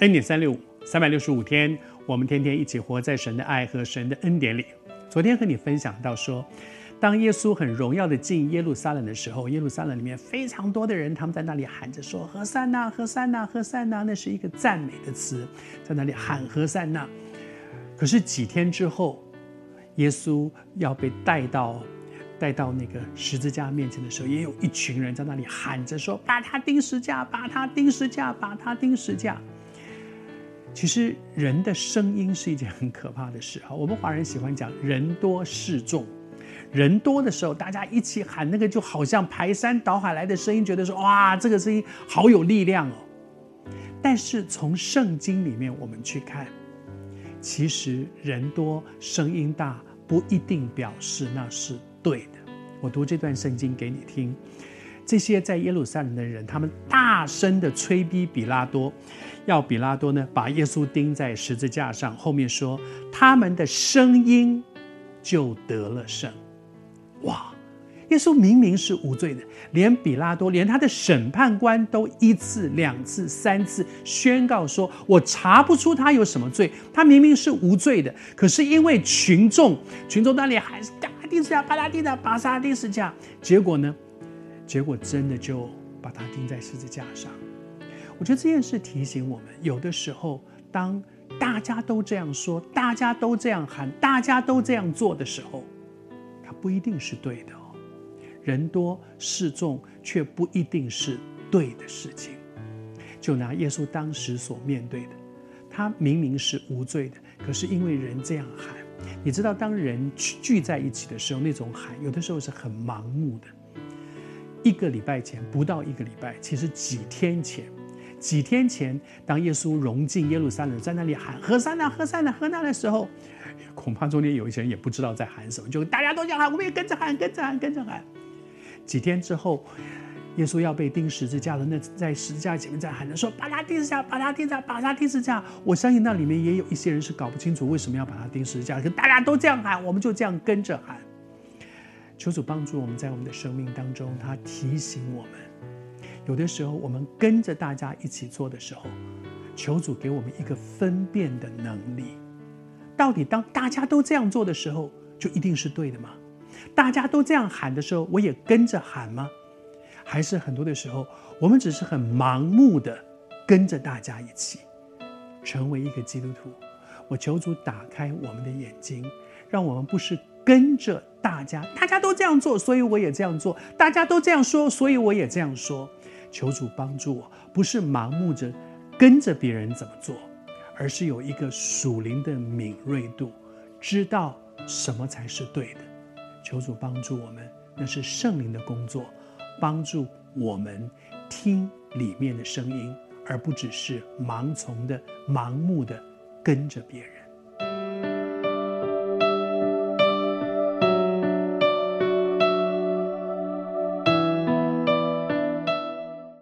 恩典三六五，三百六十五天，我们天天一起活在神的爱和神的恩典里。昨天和你分享到说，当耶稣很荣耀的进耶路撒冷的时候，耶路撒冷里面非常多的人，他们在那里喊着说：“和塞纳，和塞纳，和塞纳。”那是一个赞美的词，在那里喊和塞纳。可是几天之后，耶稣要被带到带到那个十字架面前的时候，也有一群人在那里喊着说：“把他钉十架，把他钉十架，把他钉十架。”其实人的声音是一件很可怕的事啊！我们华人喜欢讲“人多势众”，人多的时候，大家一起喊，那个就好像排山倒海来的声音，觉得说：“哇，这个声音好有力量哦！”但是从圣经里面我们去看，其实人多声音大不一定表示那是对的。我读这段圣经给你听。这些在耶路撒冷的人，他们大声的催逼比拉多，要比拉多呢把耶稣钉在十字架上。后面说，他们的声音就得了胜。哇！耶稣明明是无罪的，连比拉多，连他的审判官都一次、两次、三次宣告说：“我查不出他有什么罪，他明明是无罪的。”可是因为群众，群众那里还是把他钉十字架，把他钉在把他钉十字架。结果呢？结果真的就把他钉在十字架上。我觉得这件事提醒我们，有的时候当大家都这样说，大家都这样喊，大家都这样做的时候，他不一定是对的哦。人多势众，却不一定是对的事情。就拿耶稣当时所面对的，他明明是无罪的，可是因为人这样喊，你知道，当人聚在一起的时候，那种喊有的时候是很盲目的。一个礼拜前，不到一个礼拜，其实几天前，几天前，当耶稣融进耶路撒冷，在那里喊“和散那，和散那，和散那”的时候，恐怕中间有一些人也不知道在喊什么，就大家都这样喊，我们也跟着喊，跟着喊，跟着喊。几天之后，耶稣要被钉十字架了，那在十字架前面在喊着说：“把他钉十字架，把他钉十字架，把他钉十字架。”我相信那里面也有一些人是搞不清楚为什么要把他钉十字架，可大家都这样喊，我们就这样跟着喊。求主帮助我们在我们的生命当中，他提醒我们，有的时候我们跟着大家一起做的时候，求主给我们一个分辨的能力。到底当大家都这样做的时候，就一定是对的吗？大家都这样喊的时候，我也跟着喊吗？还是很多的时候，我们只是很盲目的跟着大家一起，成为一个基督徒？我求主打开我们的眼睛，让我们不是。跟着大家，大家都这样做，所以我也这样做；大家都这样说，所以我也这样说。求主帮助我，不是盲目着跟着别人怎么做，而是有一个属灵的敏锐度，知道什么才是对的。求主帮助我们，那是圣灵的工作，帮助我们听里面的声音，而不只是盲从的、盲目的跟着别人。